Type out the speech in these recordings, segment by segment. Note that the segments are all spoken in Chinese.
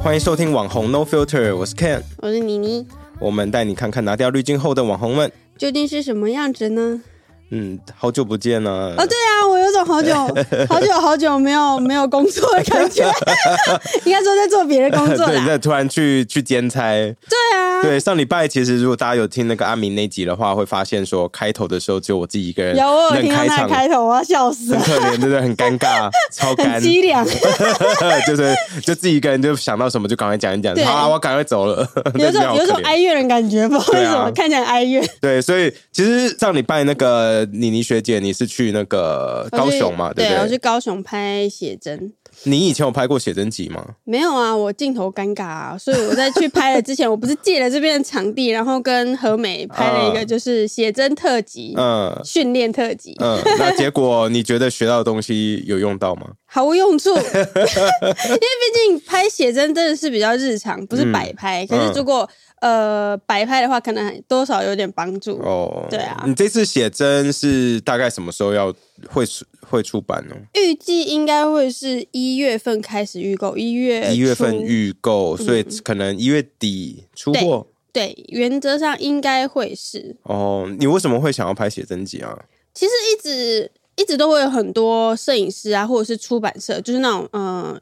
欢迎收听网红 No Filter，我是 Ken，我是妮妮，我们带你看看拿掉滤镜后的网红们。究竟是什么样子呢？嗯，好久不见了。哦，对啊，我有种好久 好久好久没有没有工作的感觉，应该说在做别的工作对，你。在突然去去兼差。对啊，对，上礼拜其实如果大家有听那个阿明那集的话，会发现说开头的时候只有我自己一个人有我有听到那开场，个开头，我要笑死了，很可怜，对不对？很尴尬，超 凄凉，就是就自己一个人就想到什么就赶快讲一讲，好啊，我赶快走了，有种有种爱。哀怨的感觉，不知道为什么看起来哀怨。对，所以其实上礼拜那个妮妮学姐，你是去那个高雄嘛，对不对？我去高雄拍写真。你以前有拍过写真集吗？没有啊，我镜头尴尬啊，所以我在去拍了之前，我不是借了这边的场地，然后跟何美拍了一个就是写真特辑、嗯训练特辑，嗯，那结果你觉得学到的东西有用到吗？毫无用处，因为毕竟拍写真真的是比较日常，不是摆拍。可是如果呃摆拍的话，可能多少有点帮助。哦，对啊你这次写真是大概什么时候要会出会出版呢？预计应该会是一月份开始预购，一月一月份初预购，所以可能一月底出货。对，原则上应该会是。哦，你为什么会想要拍写真集啊？其实一直一直都会有很多摄影师啊，或者是出版社，就是那种嗯。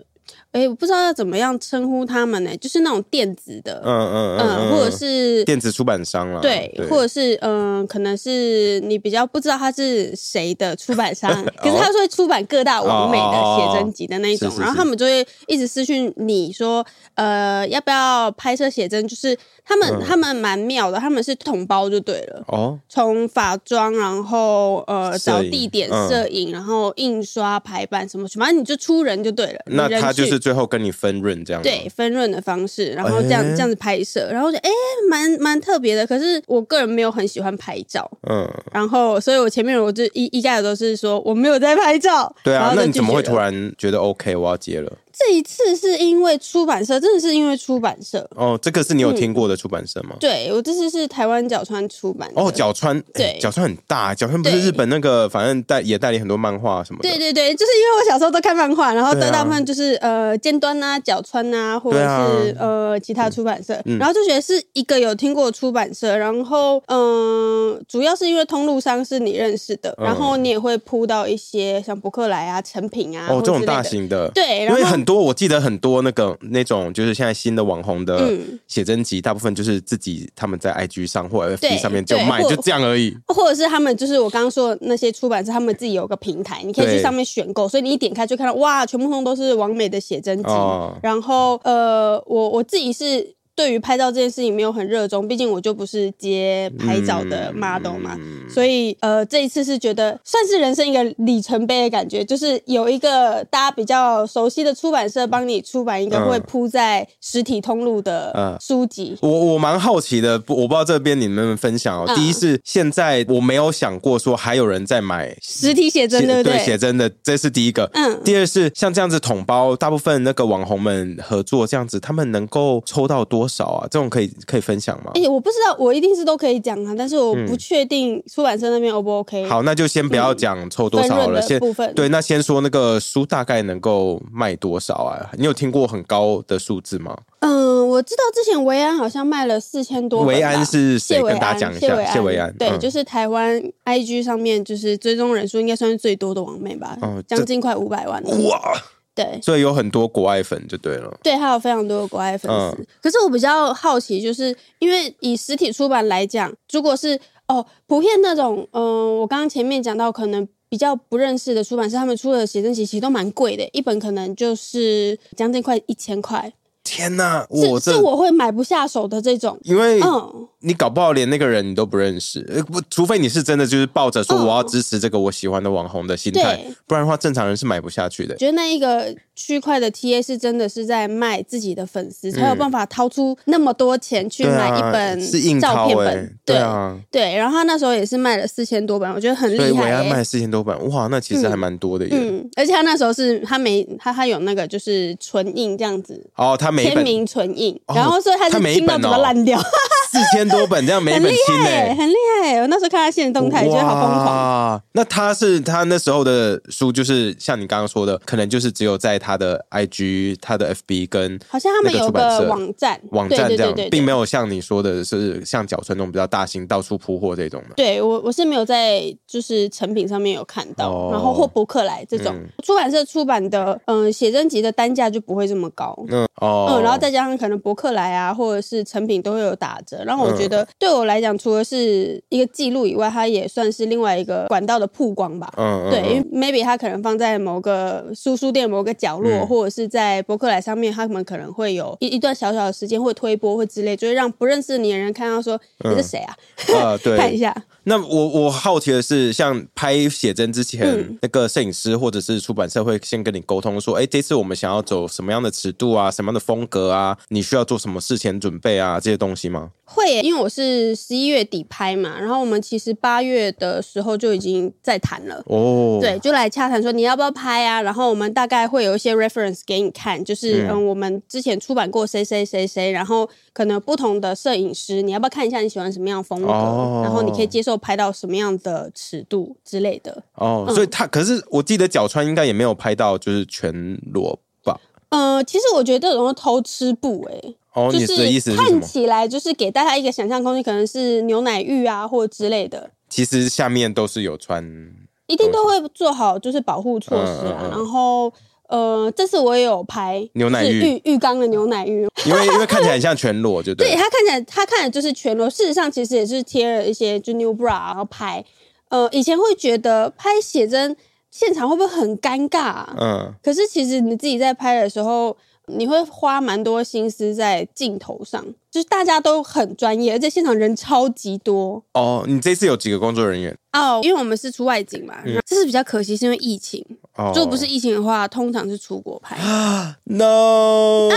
哎，我不知道要怎么样称呼他们呢、就是那种电子的，嗯嗯嗯，或者是电子出版商啦，对，或者是嗯、可能是你比较不知道他是谁的出版商，可是他是会出版各大完美的写真集的那一种，然后他们就会一直私讯你说，呃，要不要拍摄写真？就是他们、嗯他们蛮妙的，他们是统包就对了。哦，从法妆，然后呃找地点、嗯摄影，然后印刷、排版什么，反正你就出人就对了。那他就是最后跟你分润这样吗对分润的方式，然后这样、哎这样子拍摄，然后就哎蛮蛮特别的。可是我个人没有很喜欢拍照，嗯，然后所以我前面我就一一概都是说我没有在拍照。对啊，那你怎么会突然觉得 OK 我要接了？这一次是因为出版社，真的是因为出版社。哦，这个是你有听过的出版社吗？对我这次是台湾角川出版的。哦，角川，对。哎角川很大，角川不是日本那个，反正代也代理很多漫画什么的。对对对，就是因为我小时候都看漫画，然后对啊。得大部分就是、呃尖端啊、角川啊，或者是、呃其他出版社，嗯。然后就觉得是一个有听过的出版社，然后嗯、主要是因为通路商是你认识的，嗯。然后你也会铺到一些像博客来啊、成品啊，哦，这种大型的，对，因然后为很多我记得很多那个那种就是现在新的网红的嗯写真集，大部分就是自己他们在 IG 上或对 FB 上面就卖，就这样而已。或者是他们就是我刚刚说的那些出版社，他们自己有个平台，你可以去上面选购，所以你一点开就看到哇，全部通都是完美的写真集。哦然后呃，我我自己是对于拍照这件事情没有很热衷，毕竟我就不是接拍照的 model 嘛，嗯所以呃这一次是觉得算是人生一个里程碑的感觉，就是有一个大家比较熟悉的出版社帮你出版一个嗯会铺在实体通路嗯的书籍。我我蛮好奇的，不我不知道这边你们分享哦。嗯第一是现在我没有想过说还有人在买实体写真对不对对？写真的，这是第一个。嗯第二是像这样子统包，大部分那个网红们合作这样子，他们能够抽到多少啊？这种可以可以分享吗？哎、我不知道，我一定是都可以讲啊，但是我不确定出版社那边 O 不 OK。好，那就先不要讲抽多少好了，先部分对，那先说那个书大概能够卖多少啊？你有听过很高的数字吗？嗯，我知道之前维安好像卖了四千多。维安是谁跟大家安讲一下谢谢维安对，嗯就是台湾 IG 上面就是追踪人数应该算是最多的网妹吧，哦这将近快五百万。哇，对。所以有很多国外粉就对了。对，还有非常多的国外粉丝。嗯可是我比较好奇，就是因为以实体出版来讲，如果是哦普遍那种，嗯、我刚刚前面讲到可能。比较不认识的出版社，他们出的写真集其实都蛮贵的，一本可能就是将近快一千块，天哪，我这是我会买不下手的这种。因为嗯，你搞不好连那个人你都不认识，呃不，除非你是真的就是抱着说嗯我要支持这个我喜欢的网红的心态，对不然的话正常人是买不下去的。觉得那一个区块的 TA 是真的是在卖自己的粉丝，才有办法掏出那么多钱去买一本是硬照片本。对啊，对，然后他那时候也是卖了四千多本，我觉得很厉害、欸。维安卖四千多本，哇，那其实还蛮多的耶。嗯，而且他那时候是他没他他有那个就是纯印这样子，哦，他每签名纯印，哦然后所以他是听到怎么烂掉，四千多本，这样每很厉本清害欸，哎、很厉害欸。我那时候看他现实动态，觉得好疯狂。哇！那他是他那时候的书，就是像你刚刚说的，可能就是只有在他的 IG、他的 FB 跟好像他们有个网站，网站这样，并没有。像你说的是像角川那种比较大型到处铺货这种的。对我我是没有在就是成品上面有看到，哦然后或博客来这种、嗯出版社出版的，嗯、写真集的单价就不会这么高。嗯哦，嗯，然后再加上可能博客来啊，或者是成品都会有打折。然后我觉嗯得对我来讲，除了是一个记录以外，它也算是另外一个管道的曝光吧。嗯嗯对，因为嗯 maybe 它可能放在某个书书店某个角落，嗯或者是在博客来上面，他们可能会有一一段小小的时间会推播或之类，就会让不认识你的人看到说你是谁啊，呃看对。一下。那我我好奇的是，像拍写真之前，嗯那个摄影师或者是出版社会先跟你沟通说，哎，这次我们想要走什么样的尺度啊，什么样的风格啊，你需要做什么事前准备啊，这些东西吗？会耶，因为我是十一月底拍嘛，然后我们其实八月的时候就已经在谈了。哦，对，就来洽谈说你要不要拍啊？然后我们大概会有一些 reference 给你看，就是嗯嗯我们之前出版过谁谁谁谁，然后可能不同的摄影师，你要不要看一下你喜欢什么样风格？哦然后你可以接受拍到什么样的尺度之类的。哦，嗯所以他可是我记得角川应该也没有拍到就是全裸吧？呃，其实我觉得这种是偷吃布哎、哦，就你的意思是看？起来就是给大家一个想象空间，可能是牛奶浴啊或之类的。其实下面都是有穿一定都会做好就是保护措施啊。嗯嗯嗯然后呃，这次我也有拍牛奶浴浴浴缸的牛奶浴，因为因为看起来很像 全裸，就对了。对它看起来它看的就是全裸，事实上其实也是贴了一些就 new bra 然后拍。呃，以前会觉得拍写真现场会不会很尴尬、啊？嗯，可是其实你自己在拍的时候，你会花蛮多心思在镜头上，就是大家都很专业，而且现场人超级多。哦，你这次有几个工作人员？哦，因为我们是出外景嘛，这是比较可惜，是因为疫情。哦，如果不是疫情的话，通常是出国拍，no，、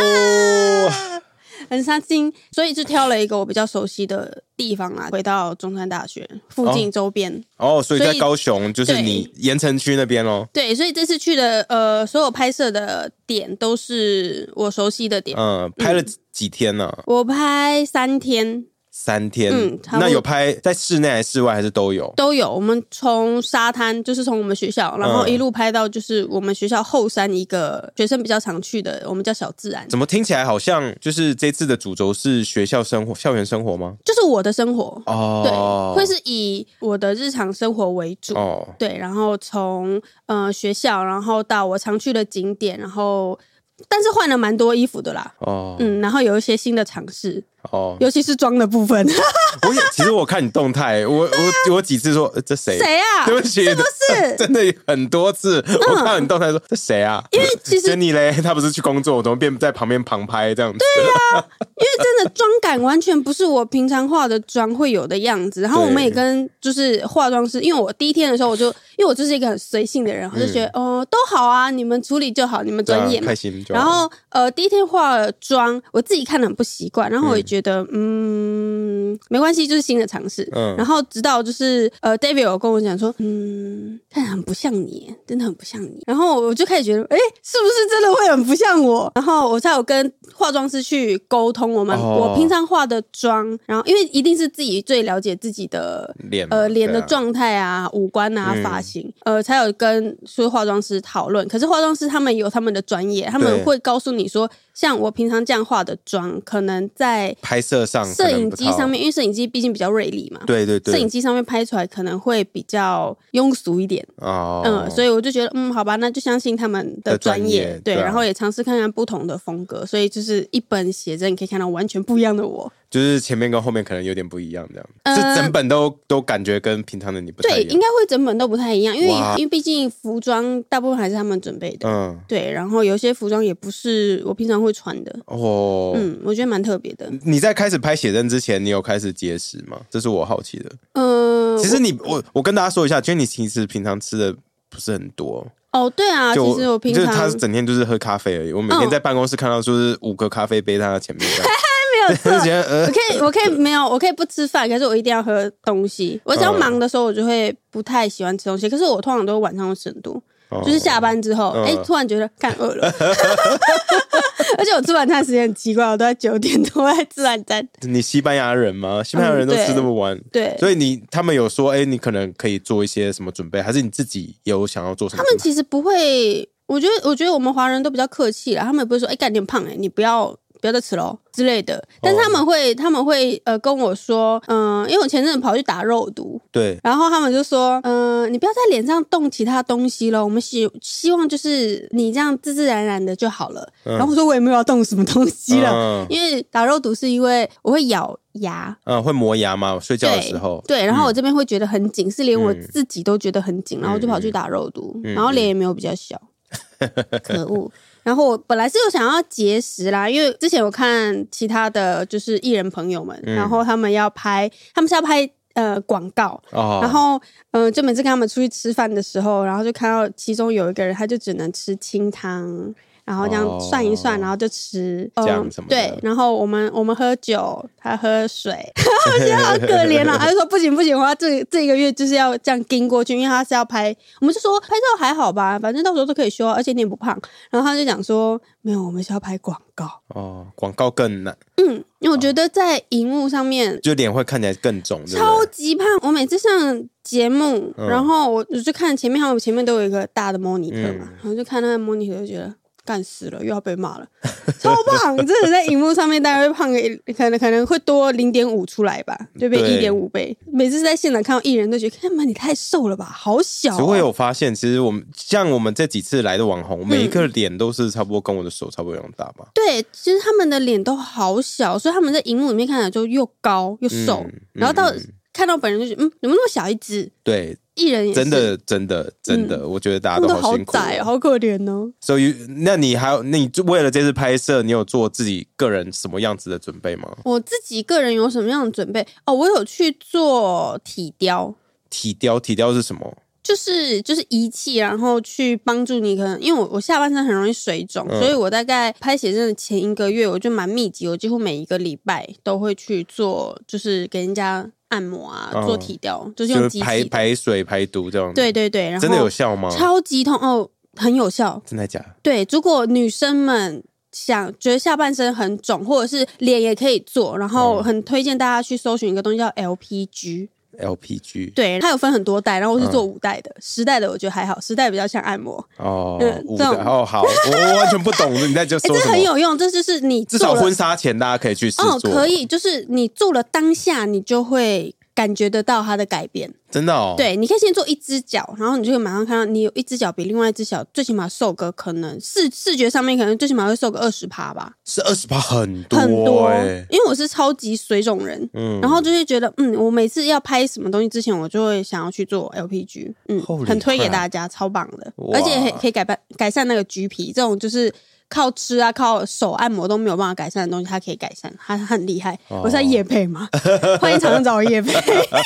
很伤心，所以就挑了一个我比较熟悉的地方啊，回到中山大学附近周边。哦，所以在高雄，就是你盐城区那边喽。对，所以这次去的呃，所有拍摄的点都是我熟悉的点。嗯，拍了几几天呢、我拍三天三天。嗯那有拍在室内还是室外还是都有？都有，我们从沙滩就是从我们学校，然后嗯一路拍到就是我们学校后山一个学生比较常去的，我们叫小自然，怎么听起来好像就是这次的主轴是学校生活、校园生活吗？就是我的生活哦。对，哦，会是以我的日常生活为主。哦，对，然后从呃学校，然后到我常去的景点，然后但是换了蛮多衣服的啦，哦，嗯，然后有一些新的尝试，哦，尤其是妆的部分。我也其实我看你动态，我我我几次说呃这谁？谁啊？对不起，是不是？真的很多次，我看到你动态说这谁啊？因为其实你嘞，他不是去工作，我怎么变在旁边旁拍这样子？因为真的妆感完全不是我平常化的妆会有的样子。然后我们也跟就是化妆师，因为我第一天的时候我就因为我就是一个很随性的人，我就觉得哦、都好啊，你们处理就好，你们专业开。心。然后呃，第一天化了妆，我自己看的很不习惯，然后我也觉得嗯没关系，就是新的尝试。嗯然后直到就是呃，David 有跟我讲说，嗯，看很不像你，真的很不像你。然后我就开始觉得，哎，是不是真的会很不像我？然后我才有跟化妆师去沟通我们、哦我平常化的妆，然后因为一定是自己最了解自己的脸呃脸的状态啊、五官啊、嗯发型，呃，才有跟说化妆师讨论。可是化妆师他们有他们的专业，他们对会告诉你说，像我平常这样化的妆，可能在拍摄上摄影机上面，因为摄影机毕竟比较锐利嘛，对对对，摄影机上面拍出来可能会比较庸俗一点。哦，嗯，所以我就觉得，嗯，好吧，那就相信他们的的专专业，对，业对啊。然后也尝试看看不同的风格，所以就是一本写真，你可以看到完全不一样的我。就是前面跟后面可能有点不一样，这样，呃是整本都都感觉跟平常的你不太对，一样。应该会整本都不太一样，因为因为毕竟服装大部分还是他们准备的，嗯，对，然后有些服装也不是我平常会穿的，哦，嗯，我觉得蛮特别的。你在开始拍写真之前，你有开始节食吗？这是我好奇的。嗯、其实你我我跟大家说一下，其实你其实平常吃的不是很多，哦，对啊，其实我平常就是他整天就是喝咖啡而已。我每天嗯在办公室看到就是五个咖啡杯在他前面 我可以，我可以没有，我可以不吃饭，可是我一定要喝东西。我只要嗯忙的时候，我就会不太喜欢吃东西。可是我通常都是晚上会吃很多，哦就是下班之后，嗯哎、突然觉得干饿了，而且我吃晚餐的时间很奇怪，我都在九点多在吃晚餐。你西班牙人吗？西班牙人都吃这么晚，对，所以你他们有说，哎、你可能可以做一些什么准备，还是你自己有想要做什么？他们其实不会，我觉得，我觉得我们华人都比较客气啦，他们也不会说，哎、干你很胖哎、你不要不要再吃喽之类的。但是他们会，他们会呃跟我说，嗯、因为我前阵子跑去打肉毒，对，然后他们就说，嗯、你不要在脸上动其他东西了，我们希希望就是你这样自自然然的就好了。然后我说我也没有要动什么东西了，嗯因为打肉毒是因为我会咬牙。嗯，会磨牙吗？睡觉的时候，对，然后我这边会觉得很紧，是连我嗯自己都觉得很紧，然后就跑去打肉毒，嗯然后脸也没有比较小，可恶。然后我本来是有想要节食啦，因为之前我看其他的就是艺人朋友们，嗯然后他们要拍，他们是要拍呃广告，哦，然后嗯、呃就每次跟他们出去吃饭的时候，然后就看到其中有一个人，他就只能吃清汤。然后这样哦涮一涮，然后就吃嗯酱什么对，然后我们我们喝酒，他喝水，我觉得好可怜啊。他就说不行不行，我要这这一个月就是要这样盯过去，因为他是要拍，我们就说拍照还好吧，反正到时候都可以修啊，而且你也不胖。然后他就讲说没有，我们是要拍广告。哦，广告更难，嗯，因为我觉得在荧幕上面就脸会看起来更肿，超？级胖。我每次上节目，嗯然后我我就看前面，还有前面都有一个大的 monitor 嘛，嗯然后就看那个 monitor 就觉得。干死了，又要被骂了，超胖！真的在荧幕上面大概会胖个一，可能可能会多零点五出来吧，就变对一点五倍。每次在现场看到艺人都觉得，看嘛，你太瘦了吧，好小、只会哦。有发现，其实我们像我们这几次来的网红，每一嗯个脸都是差不多跟我的手差不多一样大吧？对，其实他们的脸都好小，所以他们在荧幕里面看起来就又高又瘦，嗯然后到、嗯看到本人就觉得，嗯，怎么那么小一只？对，艺人也是真的，真的，真的，我觉得大家都好好辛苦窄，哦。好可怜哦。所以，那你还有，那你为了这次拍摄，你有做自己个人什么样子的准备吗？我自己个人有什么样的准备？哦，我有去做体雕，体雕，体雕是什么？就是就是仪器，然后去帮助你。可能因为我我下半身很容易水肿，嗯所以我大概拍写真的前一个月，我就蛮密集，我几乎每一个礼拜都会去做，就是给人家按摩啊，嗯做体雕，就是就是排用机器的。排水、排毒这样。对，对对，然后真的有效吗？超级痛哦，很有效。真的假的？对，如果女生们想觉得下半身很肿，或者是脸也可以做，然后嗯很推荐大家去搜寻一个东西叫 LPG。LPG 对，它有分很多代，然后我是做五代的，十代的我觉得还好，十代比较像按摩，哦嗯，五个这种哦，好，我我完全不懂你在就说 什么。很有用，这就是你至少婚纱前大家可以去试哦，可以，就是你做了当下，你就会感觉得到它的改变。真的哦。，对，你可以先做一只脚，然后你就会马上看到你有一只脚比另外一只脚最起码瘦个可能视视觉上面可能最起码会瘦个二十趴吧，是二十趴，很多很多。欸因为我是超级水肿人，嗯然后就会觉得，嗯，我每次要拍什么东西之前，我就会想要去做 LPG，嗯 Holy，很推给大家，超棒的，而且可以可以改办改善那个橘皮，这种就是靠吃啊、靠手按摩都没有办法改善的东西，它可以改善，它它很厉害。哦我是在夜配吗，欢迎常常找我夜配。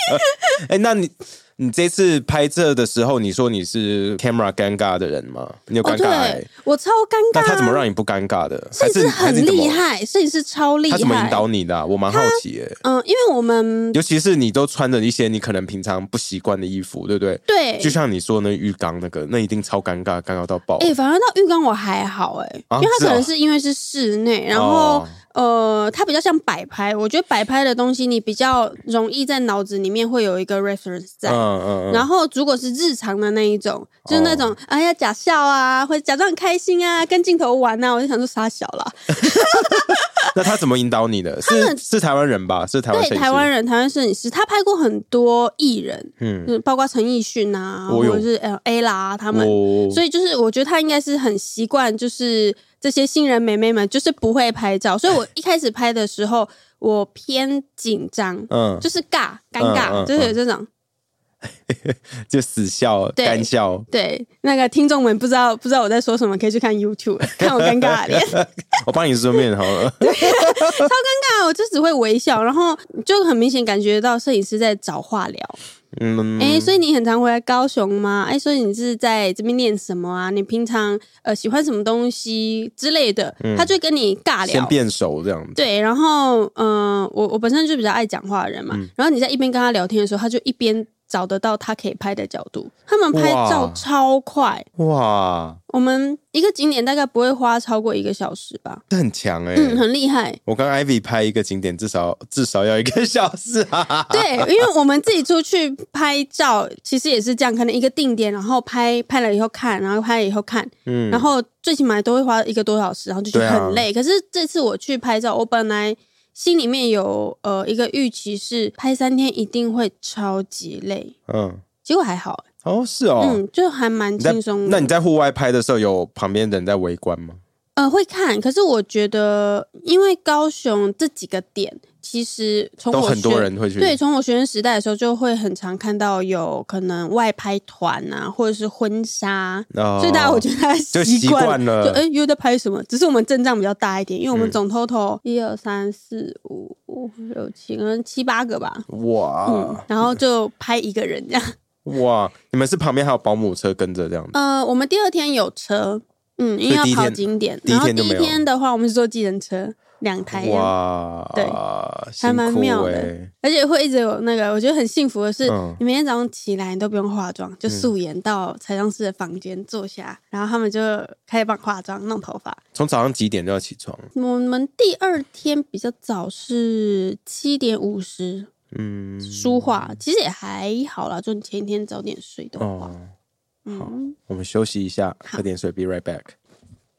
哎、那你你这次拍摄的时候，你说你是 camera 尴尬的人吗？你有哦，尴尬、我超尴尬、啊。那他怎么让你不尴尬的？摄影师很厉害，摄影师超厉害。他怎么引导你的啊、我蛮好奇耶、嗯，因为我们尤其是你都穿着一些你可能平常不习惯的衣服，对不对？对就像你说那浴缸那个，那一定超尴尬，尴尬到爆。哎、反而到浴缸我还好哎、啊因为它可能是因为是室内，然后、哦呃，它比较像摆拍。我觉得摆拍的东西，你比较容易在脑子里面会有一个 reference 在。嗯嗯嗯，然后，如果是日常的那一种，就是那种、哎呀假笑啊，或者假装很开心啊，跟镜头玩啊，我就想说傻小啦。那他怎么引导你的？是是台湾人吧？是台湾对，台湾人，台湾摄影师，他拍过很多艺人，嗯，就是包括陈奕迅啊，或者是 L A 啦他们。我所以就是，我觉得他应该是很习惯，就是这些新人妹妹们就是不会拍照，所以我一开始拍的时候，我偏紧张，嗯，就是尬尴尬，嗯嗯就是有这种。就死笑对干笑。对，那个听众们不知道不知道我在说什么，可以去看 YouTube 看我尴尬的脸，我帮你顺便好了。超尴尬，我就只会微笑，然后就很明显感觉到摄影师在找话聊。嗯，哎、所以你很常回来高雄吗？哎、所以你是在这边练什么啊？你平常呃喜欢什么东西之类的？他就跟你尬聊。先变熟这样子。对，然后嗯、呃我我本身就比较爱讲话的人嘛，然后你在一边跟他聊天的时候，他就一边找得到他可以拍的角度。他们拍照超快，哇，我们一个景点大概不会花超过一个小时吧。这很强哎、嗯，很厉害。我跟 Ivy 拍一个景点，至少 至少要一个小时啊！对，因为我们自己出去拍照，其实也是这样，可能一个定点，然后拍拍了以后看，然后拍了以后看，嗯然后最起码都会花一个多小时，然后就觉得很累。可是这次我去拍照，我本来心里面有呃一个预期是拍三天一定会超级累，嗯，结果还好，哦，是哦。嗯，就还蛮轻松。那你在户外拍的时候，有旁边人在围观吗？呃会看，可是我觉得因为高雄这几个点，其实从我都很多学人会去。对，从我学生时代的时候，就会很常看到有可能外拍团啊，或者是婚纱，哦所以大家我觉得大家就习惯惯了就哎、又在拍什么？只是我们阵仗比较大一点，因为我们嗯总 total 一二三四五五六七，可能七八个吧，嗯哇，然后就拍一个人这样。哇，你们是旁边还有保姆车跟着这样子？呃，我们第二天有车，嗯，因为要跑所以第一天景点，第一然后第一天就没有天的话，我们是坐计程车两台这样。哇，对还蛮妙的欸而且会一直有那个，我觉得很幸福的是，嗯你每天早上起来你都不用化妆，就素颜到彩妆师的房间坐下，然后他们就开始帮你化妆、弄头发。从早上几点就要起床？我们第二天比较早是七点五十嗯，梳化，其实也还好啦，就你前一天早点睡的话，哦，嗯，我们休息一下，喝点水，be right back。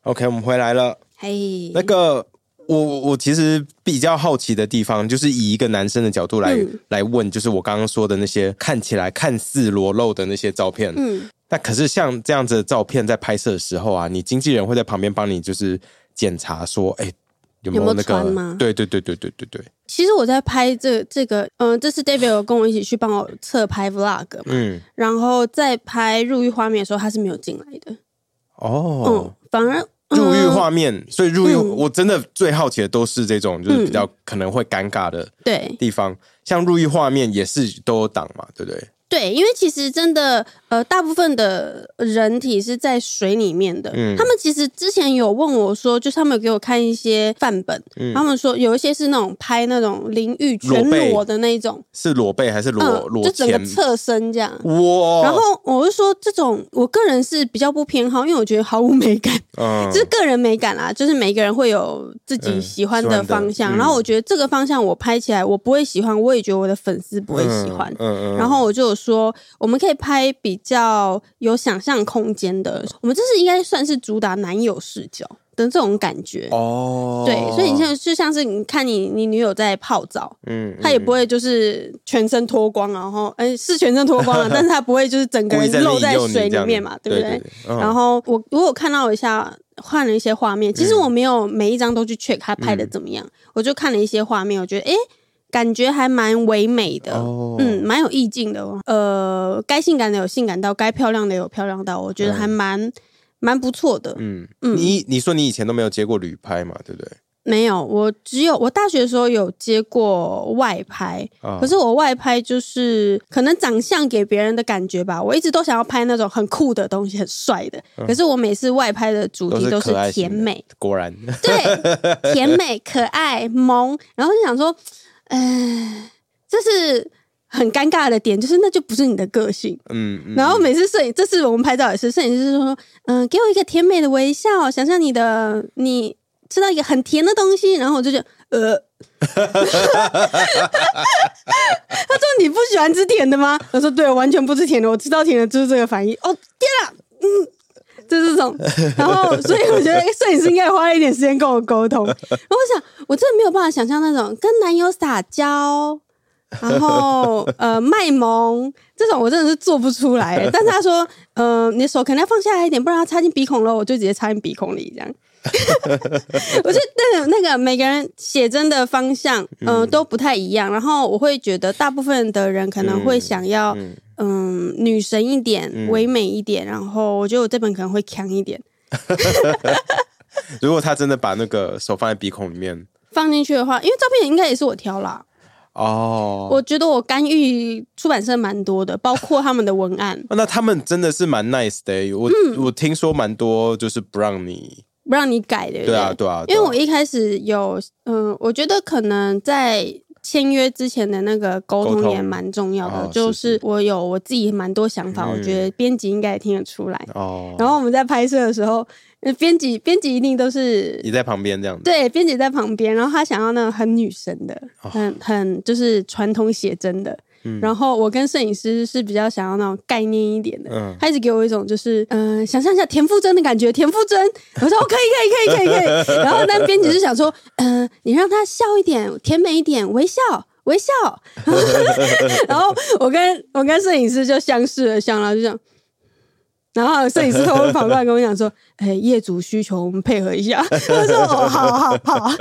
OK，我们回来了。嘿，那个，我我其实比较好奇的地方，就是以一个男生的角度来、嗯。来问，就是我刚刚说的那些看起来看似裸露的那些照片。嗯，那可是像这样子的照片，在拍摄的时候啊，你经纪人会在旁边帮你就是检查说，哎、有没有没有那个？对对对对对对对，其实我在拍这这个，嗯、这次 David 有跟我一起去帮我侧拍 vlog 嘛，嗯，然后在拍入狱画面的时候，他是没有进来的，哦。嗯，，反而入狱嗯画面，所以入狱，嗯。我真的最好奇的都是这种就是比较可能会尴尬的对。地方，像入狱画面也是都有挡嘛，对不对？对，因为其实真的，呃，大部分的人体是在水里面的。嗯他们其实之前有问我说，就是他们有给我看一些范本，他们说有一些是那种拍那种淋浴全裸的那一种，是裸背还是裸、嗯，裸就整个？侧身这样。哇！然后我就说，这种我个人是比较不偏好，因为我觉得毫无美感。嗯这是个人美感啦，就是每个人会有自己嗯喜欢的方向。嗯然后我觉得这个方向我拍起来我不会喜欢，我也觉得我的粉丝不会喜欢。嗯嗯然后我就有说，我们可以拍比较有想象空间的，我们这是应该算是主打男友视角的这种感觉。哦，对，所以你像就像是你看你你女友在泡澡，嗯，她也不会就是全身脱光，然后哎、是全身脱光了，但是她不会就是整个人露在水里面嘛，对不对？嗯然后我我有看到一下，换了一些画面。其实我没有每一张都去 check 他拍的怎么样，我就看了一些画面，我觉得诶，感觉还蛮唯美的，哦嗯，蛮有意境的哦。呃，该性感的有性感到，该漂亮的有漂亮到，我觉得还蛮蛮不错的。嗯，嗯你你说你以前都没有接过旅拍嘛，对不对？没有，我只有我大学的时候有接过外拍，啊可是我外拍就是可能长相给别人的感觉吧，我一直都想要拍那种很酷的东西，很帅的。可是我每次外拍的主嗯都是题都是甜美，果然，对，甜美、可爱、萌，然后就想说，哎，这是很尴尬的点，就是那就不是你的个性。嗯，嗯然后每次摄影，这次我们拍照也是，摄影师说，嗯、给我一个甜美的微笑，想象你的你吃到一个很甜的东西，然后我就觉得，呃，他说你不喜欢吃甜的吗？我说对，我完全不吃甜的，我吃到甜的就是这个反应。哦，天啊，嗯。就是这种，然后所以我觉得 摄影师应该花一点时间跟我沟通。然后我想，我真的没有办法想象那种跟男友撒娇，然后呃卖萌这种，我真的是做不出来。但是他说，呃，你的手可能要放下来一点，不然要插进鼻孔了，我就直接插进鼻孔里这样。我觉得那个那个每个人写真的方向，嗯、都不太一样。然后我会觉得，大部分的人可能会想要，嗯嗯女神一点、唯美一点。然后我觉得我这本可能会强一点。如果他真的把那个手放在鼻孔里面，放进去的话，因为照片应该也是我挑啦。哦，我觉得我干预出版社蛮多的，包括他们的文案，那他们真的是蛮 nice 的欸、我、嗯我听说蛮多就是不让你，不让你改的。对啊对啊，因为我一开始有，嗯、我觉得可能在签约之前的那个沟沟通通也蛮重要的，哦就是是我有我自己蛮多想法，嗯我觉得编辑应该也听得出来。哦，然后我们在拍摄的时候，那编辑编辑一定都是你在旁边这样子，对编辑在旁边，然后他想要那种很女神的，哦很很就是传统写真的。嗯然后我跟摄影师是比较想要那种概念一点的，嗯他一直给我一种就是嗯、呃想象一下田馥甄的感觉，田馥甄，我说哦可以可以可以可以可以，然后那编辑是想说，嗯、你让他笑一点，甜美一点，微笑。微笑，然后我跟我跟摄影师就相视而笑，然后就这样，然后摄影师偷偷跑过来跟我讲说：“哎、业主需求，我们配合一下。”我说：“哦，好好好。”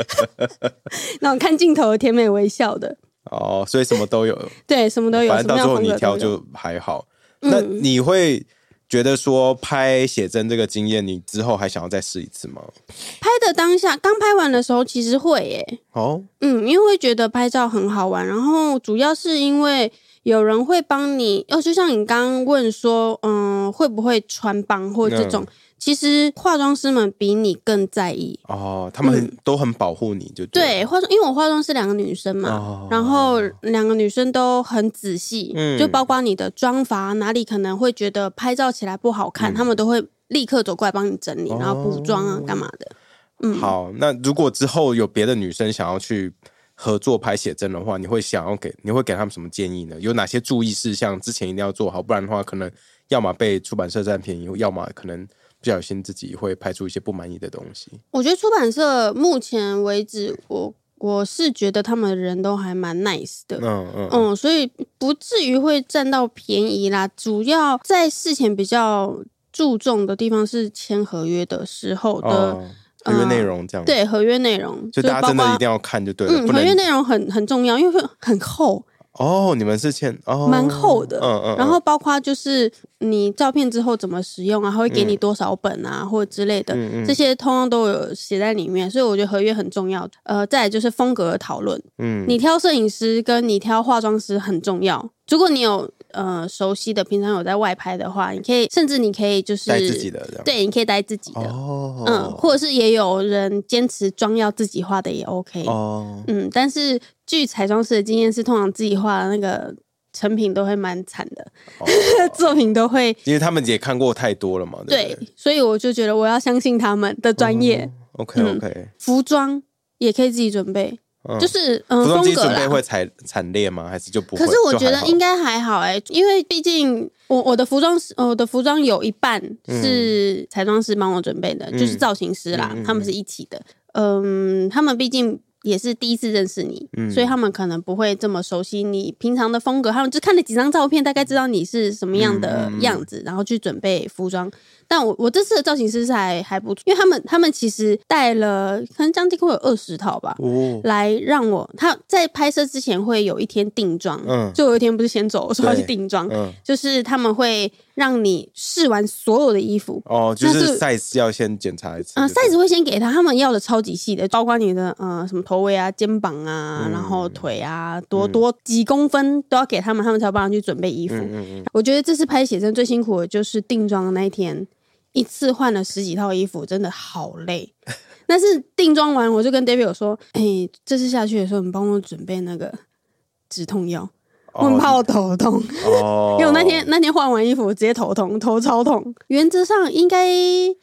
那种看镜头甜美微笑的，哦，所以什么都有，对，什么都有，反正到最后你。挑就还好。那嗯你会觉得说拍写真这个经验，你之后还想要再试一次吗？拍的当下，刚拍完的时候，其实会耶，哦，嗯，因为会觉得拍照很好玩，然后主要是因为有人会帮你，哦，就像你刚刚问说，嗯，会不会穿帮或这种，其实化妆师们比你更在意。哦，他们很、都很保护你，就嗯对，化妆，因为我化妆是两个女生嘛，哦然后两个女生都很仔细，嗯就包括你的妆法哪里可能会觉得拍照起来不好看，嗯他们都会立刻走过来帮你整理，然后补妆啊，干嘛的。嗯，好，那如果之后有别的女生想要去合作拍写真的话，你会想要给你会给他们什么建议呢？有哪些注意事项之前一定要做好，不然的话，可能要么被出版社占便宜，要么可能不小心自己会拍出一些不满意的东西。我觉得出版社目前为止，我我是觉得他们人都还蛮 nice 的。嗯嗯嗯，所以不至于会占到便宜啦。主要在事前比较注重的地方是签合约的时候的，哦，合约内容这样，，对合约内容，就大家真的一定要看就对了，嗯，合约能内容很很重要，因为会很厚，哦，你们是欠哦，蛮厚的。嗯嗯，然后包括就是你照片之后怎么使用啊，会给你嗯多少本啊，或者之类的，嗯嗯这些通通都有写在里面。所以我觉得合约很重要。呃，再来就是风格的讨论，嗯你挑摄影师跟你挑化妆师很重要。如果你有呃熟悉的，平常有在外拍的话，你可以甚至你可以就是带自己的这样，对，你可以带自己的，哦，嗯，或者是也有人坚持妆要自己画的也 OK，、哦，嗯，但是据彩妆师的经验是，通常自己画的那个成品都会蛮惨的，哦。作品都会因为他们也看过太多了嘛，对对对？所以我就觉得我要相信他们的专业。？OK OK，服装也可以自己准备，嗯就是嗯风格。准备会惨惨烈吗？还是就不会？可是我觉得应该还好哎、因为毕竟我我的服装是呃我的服装有一半是彩妆师帮我准备的，嗯就是造型师啦，他们是一起的。嗯，他们毕竟也是第一次认识你，嗯。所以他们可能不会这么熟悉你平常的风格，他们就看了几张照片，大概知道你是什么样的样子，然后去准备服装。但我我这次的造型师是还还不错，因为他们他们其实带了可能将近会有二十套吧，哦，来让我他在拍摄之前会有一天定妆，嗯。就有一天不是先走，我说要去定妆，嗯，就是他们会让你试完所有的衣服。哦，就是是 size 要先检查一次，嗯、size 会先给他，他们要的超级细的，包括你的呃什么头围啊、肩膀啊，嗯然后腿啊，多多几公分都要给他们，他们才有办法去准备衣服。嗯嗯嗯，我觉得这次拍写真最辛苦的就是定妆的那一天，一次换了十几套衣服，真的好累。但是定妆完，我就跟 David 有说：“哎、这次下去的时候，你帮我准备那个止痛药，我很怕我头痛。哦，因为我那天那天换完衣服，我直接头痛，头超痛。原则上应该，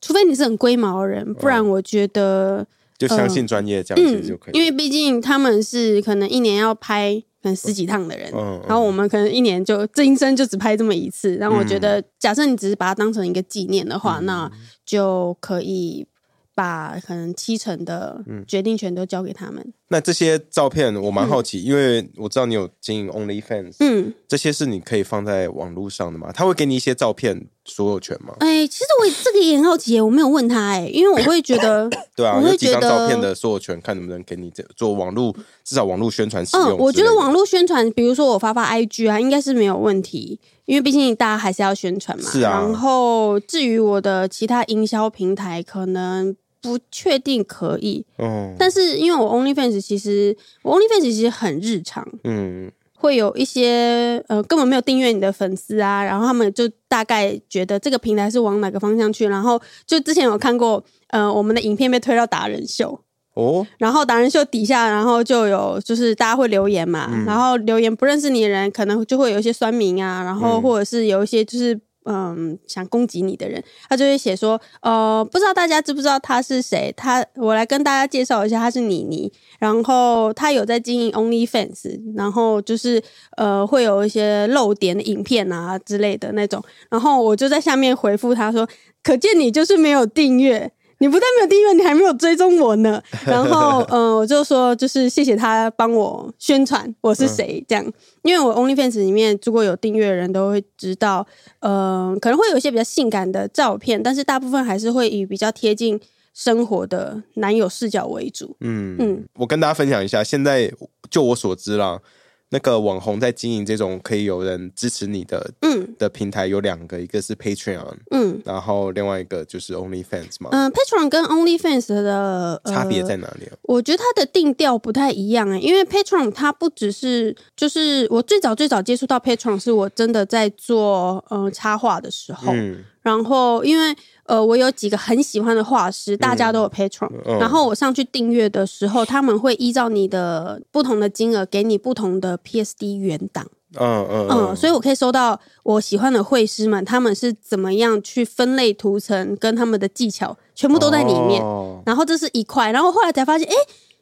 除非你是很龟毛的人，不然我觉得，就相信专业这样子就可以，嗯因为毕竟他们是可能一年要拍可能十几趟的人，嗯，然后我们可能一年就这一生就只拍这么一次，然后我觉嗯得，假设你只是把它当成一个纪念的话，那就可以把可能七成的嗯决定权都交给他们。那这些照片我蛮好奇，因为我知道你有经营 OnlyFans，嗯，这些是你可以放在网络上的吗？他会给你一些照片所有权吗？哎、其实我这个也很好奇耶，我没有问他哎，因为我会觉得，对啊，我会有几张觉得照片的所有权，看能不能给你这做网络，至少网络宣传使用嗯，的。我觉得网络宣传，比如说我发发 IG 啊，应该是没有问题，因为毕竟大家还是要宣传嘛。是啊然后至于我的其他营销平台，可能不确定可以，嗯，但是因为我 OnlyFans 其实我 OnlyFans 其实很日常，嗯。会有一些呃根本没有订阅你的粉丝啊，然后他们就大概觉得这个平台是往哪个方向去，然后就之前有看过呃我们的影片被推到达人秀，哦，然后达人秀底下，然后就有就是大家会留言嘛，嗯。然后留言不认识你的人，可能就会有一些酸民啊，然后嗯。或者是有一些就是嗯想攻击你的人，他就会写说，呃，不知道大家知不知道他是谁？他我来跟大家介绍一下，他是妮妮，然后他有在经营 OnlyFans，然后就是呃会有一些露点的影片啊之类的那种，然后我就在下面回复他说，可见你就是没有订阅。你不但没有订阅，你还没有追踪我呢。然后，嗯、我就说，就是谢谢他帮我宣传我是谁，这样。因为我 OnlyFans 里面如果有订阅的人都会知道，嗯、可能会有一些比较性感的照片，但是大部分还是会以比较贴近生活的男友视角为主。嗯嗯我跟大家分享一下，现在就我所知啦，那个网红在经营这种可以有人支持你的嗯的平台有两个，一个是 Patreon，嗯然后另外一个就是 OnlyFans 嘛。嗯、p a t r o n 跟 OnlyFans 的、呃、差别在哪里啊？我觉得它的定调不太一样哎、因为 Patron 它不只是就是我最早最早接触到 Patron 是我真的在做呃插画的时候，嗯然后因为呃我有几个很喜欢的画师，大家都有 Patron，、嗯然后我上去订阅的时候，他们会依照你的不同的金额给你不同的 PSD 原档。嗯嗯嗯，所以我可以收到我喜欢的绘师们，他们是怎么样去分类图层，跟他们的技巧全部都在里面。哦然后这是一块，然后后来才发现，哎，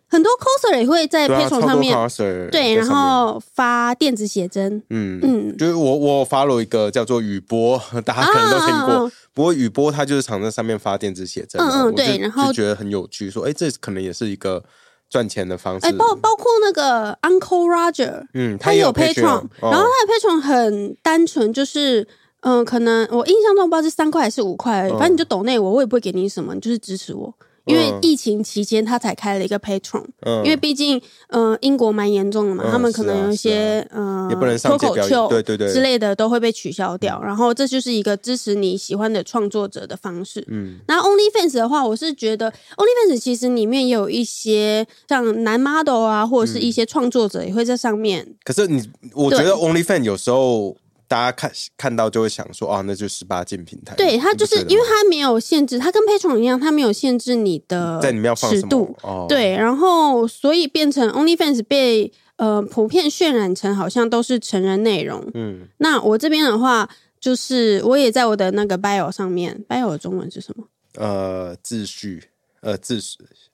很多 coser 也会在对啊 Patreon 超多上面对，然后发电子写真，嗯嗯就是我我 follow 一个叫做雨波，大家可能都听过。不过雨波他就是常在上面发电子写真，嗯嗯对然后就觉得很有趣，说哎，这可能也是一个赚钱的方式。哎，包包括那个 Uncle Roger，嗯，他也有 Patreon，哦然后他的 Patreon 很单纯，就是。嗯，可能我印象中不知道是三块还是五块，嗯反正你就抖内我，我也不会给你什么，你就是支持我。因为嗯。疫情期间他才开了一个 Patreon，、嗯。因为毕竟，嗯、英国蛮严重的嘛，嗯他们可能有一些，嗯、也不能脱口秀对对对。之类的都会被取消掉。然后这就是一个支持你喜欢的创作者的方式。嗯。那 OnlyFans 的话，我是觉得 OnlyFans 其实里面也有一些像男 model 啊，或者是一些创作者也会在上面。可是你，我觉得 OnlyFans 有时候大家看看到就会想说，哦，那就十八禁平台。对，它就是因为它没有限制，它跟 Patreon 一样，它没有限制你的在里面要放尺度。哦，对，然后所以变成 OnlyFans 被呃普遍渲染成好像都是成人内容。嗯，那我这边的话，就是我也在我的那个 bio 上面，bio 的中文是什么？呃，秩序，呃，自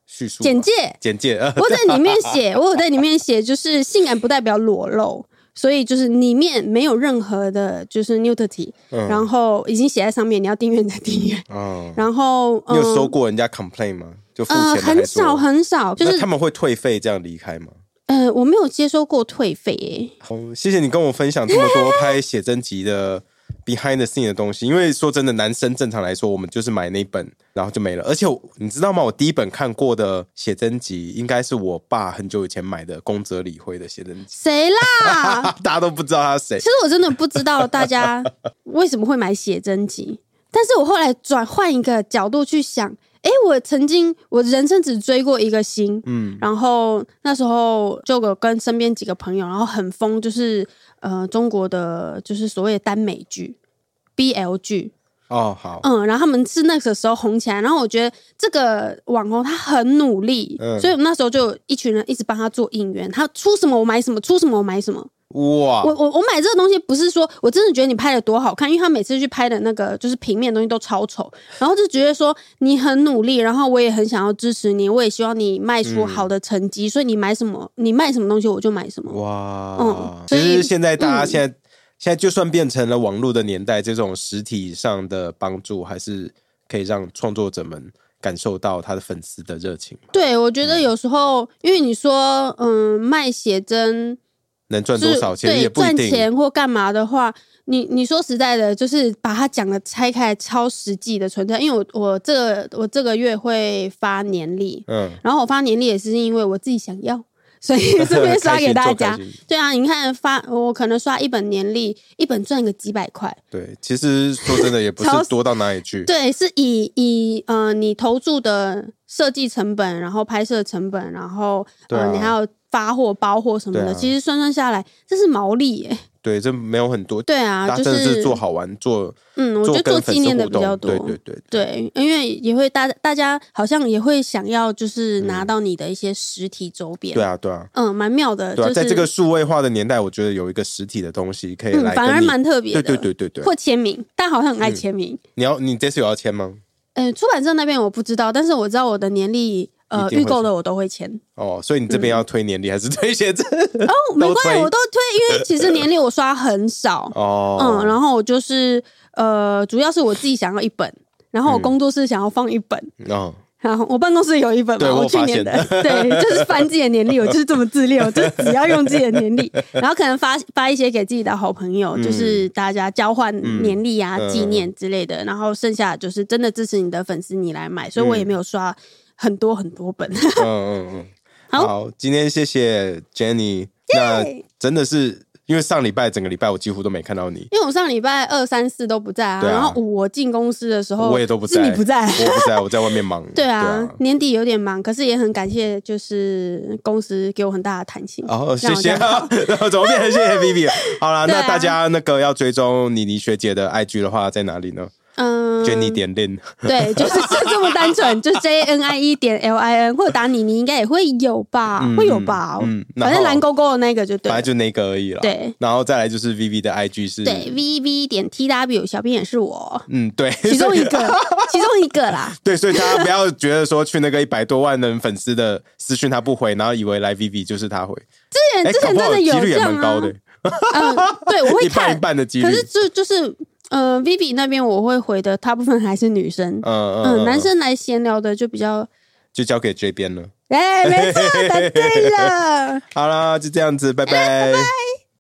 叙述简介。简介，呃，我在里面写，我有在里面写，就是性感不代表裸露，所以就是里面没有任何的，就是 nudity，、嗯。然后已经写在上面，你要订阅你再订阅，哦，然后你有收嗯过人家 complain 吗？就付钱呃很少很少，就是他们会退费这样离开吗？呃我没有接收过退费欸、好，谢谢你跟我分享这么多拍写真集的 behind the scene 的东西。因为说真的，男生正常来说，我们就是买那一本，然后就没了。而且你知道吗？我第一本看过的写真集，应该是我爸很久以前买的宫泽理惠的写真集，谁啦？大家都不知道他是谁其。实我真的不知道大家为什么会买写真集，但是我后来转换一个角度去想，诶，我曾经我人生只追过一个星，嗯然后那时候就有跟身边几个朋友，然后很疯，就是呃中国的就是所谓的耽美剧。BL 剧，哦，好，嗯，然后他们是那个时候红起来，然后我觉得这个网红他很努力，嗯所以我们那时候就有一群人一直帮他做应援，他出什么我买什么，出什么我买什么。哇。我，我我买这个东西不是说我真的觉得你拍的多好看，因为他每次去拍的那个就是平面的东西都超丑，然后就觉得说你很努力，然后我也很想要支持你，我也希望你卖出好的成绩，所以你买什么，你卖什么东西我就买什么。哇，嗯所以其实现在大家嗯。现在、现在就算变成了网络的年代，这种实体上的帮助还是可以让创作者们感受到他的粉丝的热情嘛，对，我觉得有时候，因为你说，嗯，卖写真能赚多少钱对赚也不一定。钱或干嘛的话，你你说实在的，就是把它讲的拆开来超实际的存在。因为我我这个我这个月会发年历，嗯，然后我发年历也是因为我自己想要，所以 顺便刷给大家。对啊，你看发我可能刷一本年历，一本赚个几百块。对，其实说真的也不是多到哪里去。对，是以以呃你投注的设计成本，然后拍摄成本，然后呃，你还有发货、包货什么的，啊其实算算下来，这是毛利耶。对，这没有很多，对啊，就是做好玩，做嗯，我觉得做纪念的比较，多。对对对对，因为也会大大家好像也会想要就是嗯拿到你的一些实体周边。对啊对啊嗯，蛮妙的，对在这个数位化的年代，我觉得有一个实体的东西可以嗯，反而蛮特别的。对对对对对，或签名，但好像很爱签名。你要你这次有要签吗？呃，出版社那边我不知道，但是我知道我的年历呃预购的我都会签。哦，所以你这边要推年历还是 推写真？哦，没关系，我都推，因为其实年历我刷很少。哦，嗯，然后我就是呃，主要是我自己想要一本，然后我工作室想要放一本，哦，然后我办公室有一本嘛，我去年的发，对，就是翻自己的年历，我就是这么自恋，我就只要用自己的年历，然后可能发发一些给自己的好朋友，就是大家交换年历啊、嗯纪念之类的，然后剩下就是真的支持你的粉丝，你来买，所以我也没有刷很多很多本。嗯嗯嗯，好。好，今天谢谢 Jenny，那真的是因为上礼拜整个礼拜我几乎都没看到你，因为我上礼拜二、三、四都不在啊，然后五我进公司的时候，我也都不在，是你不在。我不在，我在外面忙。对啊，年底有点忙，可是也很感谢，就是公司给我很大的弹性。哦，谢谢。怎么变成谢谢 Vivi？好了，啊。那大家那个要追踪妮妮学姐的 IG 的话，在哪里呢？嗯，？Jenny 点 Lin，对，就是就这么单纯，就 J N I E 点 L I N，或者打你，你应该也会有吧？嗯会有吧？嗯反正蓝勾勾的那个就对。反正就那个而已了。对，然后再来就是 Vivi 的 IG 是，对，V V 点 T W 小编也是我，嗯，对，其中一个，其中一个啦。对，所以大家不要觉得说去那个一百多万人粉丝的私讯他不回，然后以为来 Vivi 就是他回，之前哎，之前真的有几率也这样啊蛮高的，，嗯，对，我会 一半看一，半的几率。可是就就是呃，Vivi 那边我会回的，大部分还是女生。嗯嗯，男生来闲聊的就比较，就交给这边了。哎，没错，答对了。好啦，就这样子，拜拜。